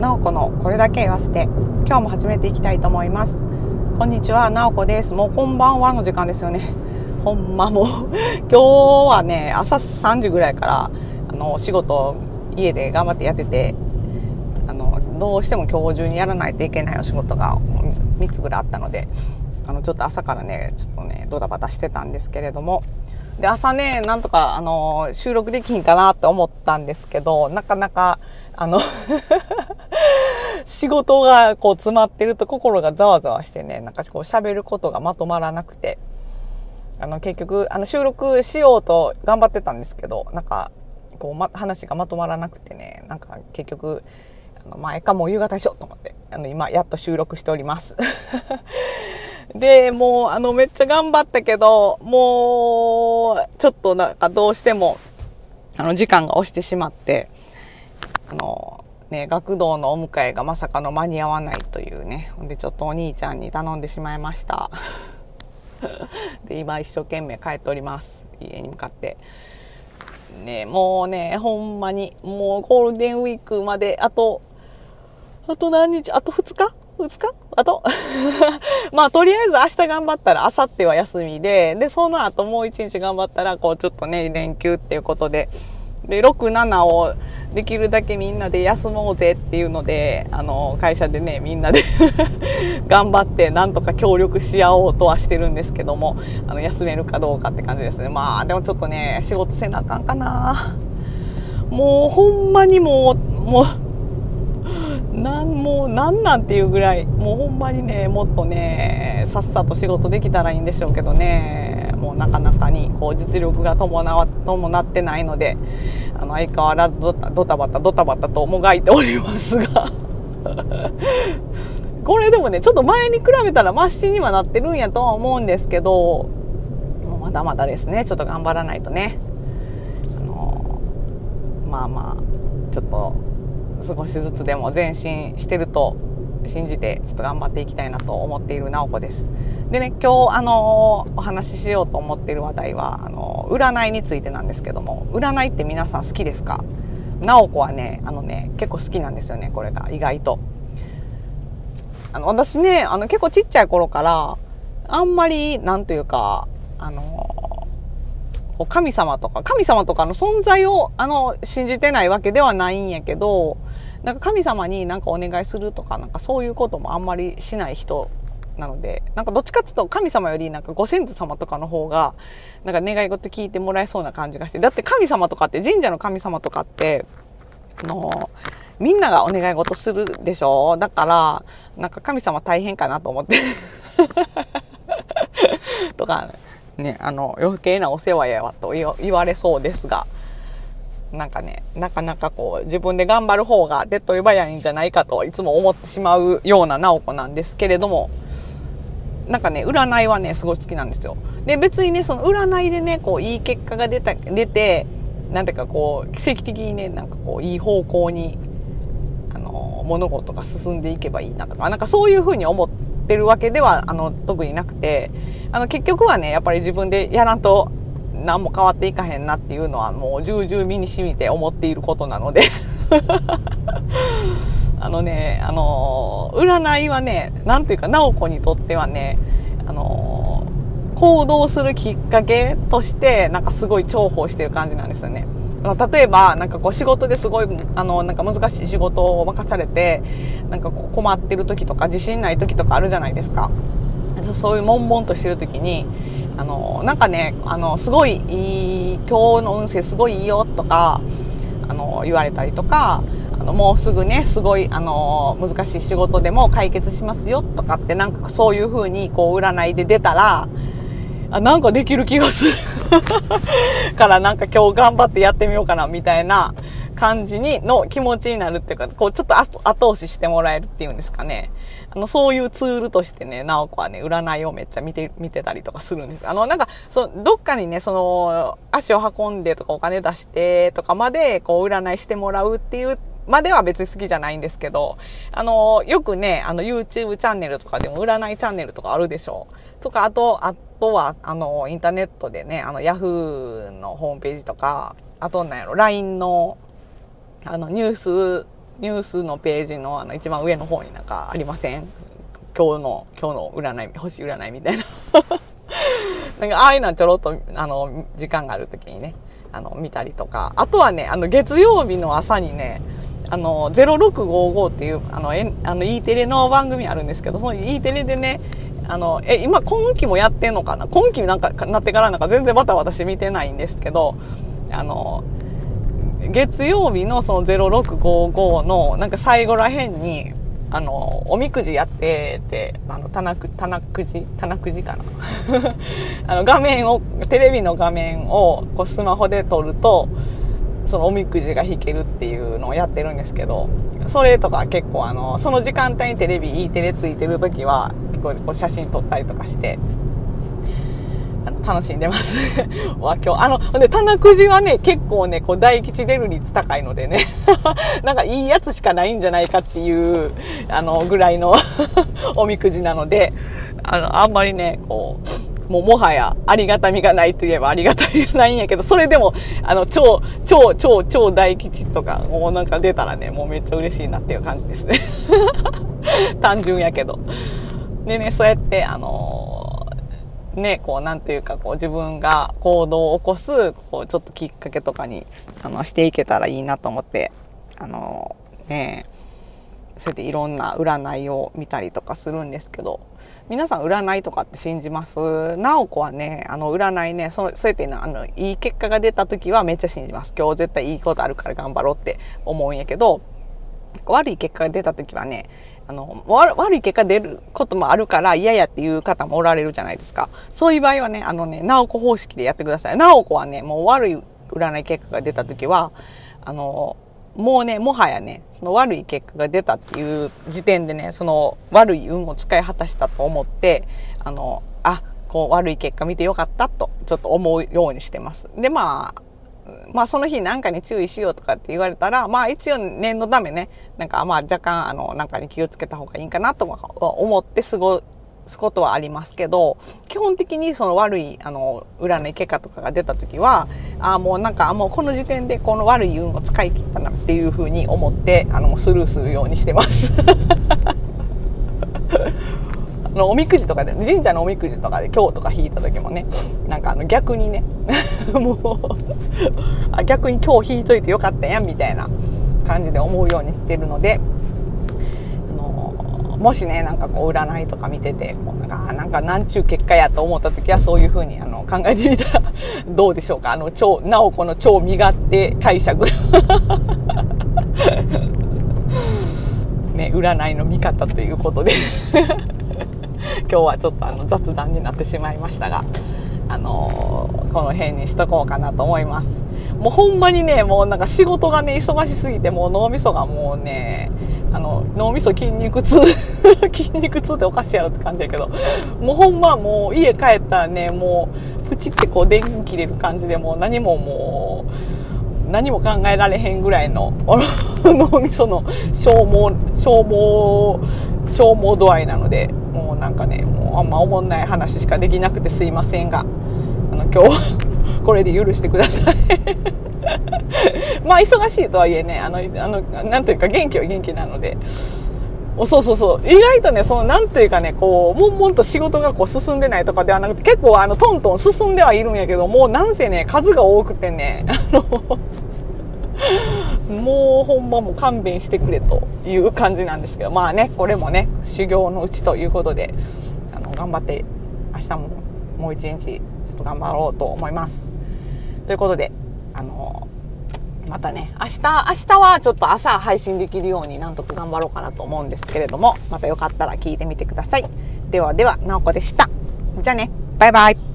なおこのこれだけ言わせて今日も始めていきたいと思います。こんにちはなおこです。もうこんばんはの時間ですよね。ほんまもう 今日はね朝3時ぐらいからあの仕事家で頑張ってやっててあのどうしても今日中にやらないといけないお仕事が3つぐらいあったのであのちょっと朝からねちょっとねドタバタしてたんですけれどもで朝ねなんとかあの収録できひんかなって思ったんですけどなかなかあの 仕事がこう詰まってると心がざわざわしてねなんかこう喋ることがまとまらなくてあの結局あの収録しようと頑張ってたんですけどなんかこう、ま、話がまとまらなくてねなんか結局あの前かもう夕方しようと思ってあの今やっと収録しております。でもうあのめっちゃ頑張ったけどもうちょっとなんかどうしてもあの時間が押してしまってあのね学童のお迎えがまさかの間に合わないというね。ほんでちょっとお兄ちゃんに頼んでしまいました。で今一生懸命帰っております。家に向かって。ねもうねほんまにもうゴールデンウィークまであとあと何日あと2日？2日？あと？まあとりあえず明日頑張ったら明後日は休みででその後もう一日頑張ったらこうちょっとね連休っていうことで。で67をできるだけみんなで休もうぜっていうのであの会社でねみんなで 頑張ってなんとか協力し合おうとはしてるんですけどもあの休めるかどうかって感じですね。まあでもちょっとね仕事せなあかんかな。もうほんまにもうもうなんもうなんなんていうぐらいもうほんまにねもっとねさっさと仕事できたらいいんでしょうけどね。もうなかなかにこう実力が伴伴ってないのであの相変わらずドタドタバタドタバタともがいておりますが。これでもねちょっと前に比べたらマシにはなってるんやとは思うんですけどもうまだまだですね。ちょっと頑張らないとね。あのまあまあちょっと少しずつでも前進してると信じてちょっと頑張っていきたいなと思っている直子です。でね今日あのお話ししようと思っている話題はあの占いについてなんですけども占いって皆さん好きですか？直子はねあのね結構好きなんですよねこれが意外と。あの私ねあの結構ちっちゃい頃からあんまりなんというかあの神様とか神様とかの存在をあの信じてないわけではないんやけどなんか神様に何かお願いするとかなんかそういうこともあんまりしない人なのでなんかどっちかっていうと神様よりなんかご先祖様とかの方がなんか願い事聞いてもらえそうな感じがしてだって神様とかって神社の神様とかってのみんながお願い事するでしょ？だからなんか神様大変かなと思って。とかねあの余計なお世話やわと言われそうですが。なんかねなかなかこう自分で頑張る方が手っ取り早いんじゃないかといつも思ってしまうような直子なんですけれども。なんかね占いはねすごい好きなんですよ。で別にねその占いでねこういい結果が出た出てなんていうかこう奇跡的にねなんかこういい方向にあの物事が進んでいけばいいなとかなんかそういうふうに思ってるわけではあの特になくてあの結局はねやっぱり自分でやらんと何も変わっていかへんなっていうのはもう重々身にしみて思っていることなのであのねあの占いはね何というか直子にとってはねあの行動するきっかけとしてなんかすごい重宝してる感じなんですよね。例えばなんかこう仕事ですごいあのなんか難しい仕事を任されてなんか困ってる時とか自信ない時とかあるじゃないですか。そういう悶々としてる時にあのなんかねあのすごいいい今日の運勢すごいいいよとかあの言われたりとかあのもうすぐねすごいあの難しい仕事でも解決しますよとかってなんかそういう風にこう占いで出たらあなんかできる気がする。からなんか今日頑張ってやってみようかなみたいな感じにの気持ちになるっていうかこうちょっと後押ししてもらえるっていうんですかね。あのそういうツールとしてね直子はね占いをめっちゃ見て見てたりとかするんです。あのなんかそどっかにねその足を運んでとかお金出してとかまでこう占いしてもらうっていうまでは別に好きじゃないんですけど、あの、よくね、あの、YouTube チャンネルとかでも占いチャンネルとかあるでしょ。う。とか、あと、あとは、あの、インターネットでね、あの、Yahoo のホームページとか、あと、なんやろ、LINE の、あの、ニュースニュースのページのあの一番上の方になんかありません？今日の今日の占い星占いみたいな。なんかああいうのはちょろっとあの時間がある時にねあの見たりとか。あとはねあの月曜日の朝にねあの0655っていうあのえあの E テレの番組あるんですけどその E テレでねあのえ今今期もやってんのかな？今期なんかなってからなんか全然また私見てないんですけどあの月曜日のその0655のなんか最後らへんにあのおみくじやっててあの棚く棚くじ？棚くじかな？あの画面をテレビの画面をこうスマホで撮るとそのおみくじが引けるっていうのをやってるんですけどそれとか結構あのその時間帯にテレビ E テレついてる時は結構こう写真撮ったりとかして楽しんでます。わ今日。あので棚くじはね結構ねこう大吉出る率高いのでね。なんかいいやつしかないんじゃないかっていうあのぐらいの おみくじなのであのあんまりねこうもうもはやありがたみがないといえばありがたみがないんやけどそれでもあの超超超超大吉とかもうなんか出たらねもうめっちゃ嬉しいなっていう感じですね。単純やけど。でねそうやってあのね、こう、なんていうか、こう、自分が行動を起こす、こう、ちょっときっかけとかに、あの、していけたらいいなと思って、あの、ね、そうやっていろんな占いを見たりとかするんですけど、皆さん占いとかって信じます？直子はね、あの、占いね、そそうやってあの、いい結果が出た時はめっちゃ信じます。今日絶対いいことあるから頑張ろうって思うんやけど、悪い結果が出た時はね、あの、悪い結果出ることもあるから嫌やっていう方もおられるじゃないですか。そういう場合はね、あのね、直子方式でやってください。直子はね、もう悪い占い結果が出た時は、あの、もうね、もはやね、その悪い結果が出たっていう時点でね、その悪い運を使い果たしたと思って、あの、あ、こう悪い結果見てよかったと、ちょっと思うようにしてます。で、まあ、まあその日何かに注意しようとかって言われたら、まあ一応念のためね、なんかまあ若干あの、なんかに気をつけた方がいいかなと思って過ごすことはありますけど、基本的にその悪い、あの、占い結果とかが出た時は、ああ、もうなんかもうこの時点でこの悪い運を使い切ったなっていうふうに思って、あの、スルーするようにしてます。あのおみくじとかで神社のおみくじとかで今日とか引いた時もねなんかあの逆にね もうあ逆に今日引いといてよかったやんみたいな感じで思うようにしてるのでのもしねなんかこう占いとか見ててこうなんかなんかなんちゅう結果やと思った時はそういうふうにあの考えてみたらどうでしょうか。あの超直子の超身勝手解釈。ね占いの見方ということで。今日はちょっとあの雑談になってしまいましたが、あのー、この辺にしとこうかなと思います。もうほんまにね、もうなんか仕事がね、忙しすぎて、もう脳みそがもうね、あの、脳みそ筋肉痛 筋肉痛っておかしいやろって感じやけど、もうほんまもう家帰ったらね、もう、プチってこう電気切れる感じで、もう何ももう、何も考えられへんぐらいの 脳みその消耗、消耗、消耗度合いなので、もうなんかねもうあんま思んない話しかできなくてすいませんがあの今日はこれで許してください。まあ忙しいとはいえねあのあのなんというか元気は元気なので。そうそうそう。意外とねそのなんていうかねこう悶々と仕事がこう進んでないとかではなくて結構あのトントン進んではいるんやけどもうなんせね数が多くてね あのもうほんまもう勘弁してくれという感じなんですけど。まあねこれもね修行のうちということであの頑張って明日ももう一日ちょっと頑張ろうと思います。ということであのまたね明日明日はちょっと朝配信できるようになんとか頑張ろうかなと思うんですけれどもまたよかったら聞いてみてください。ではでは、なおこでした。じゃあね、バイバイ。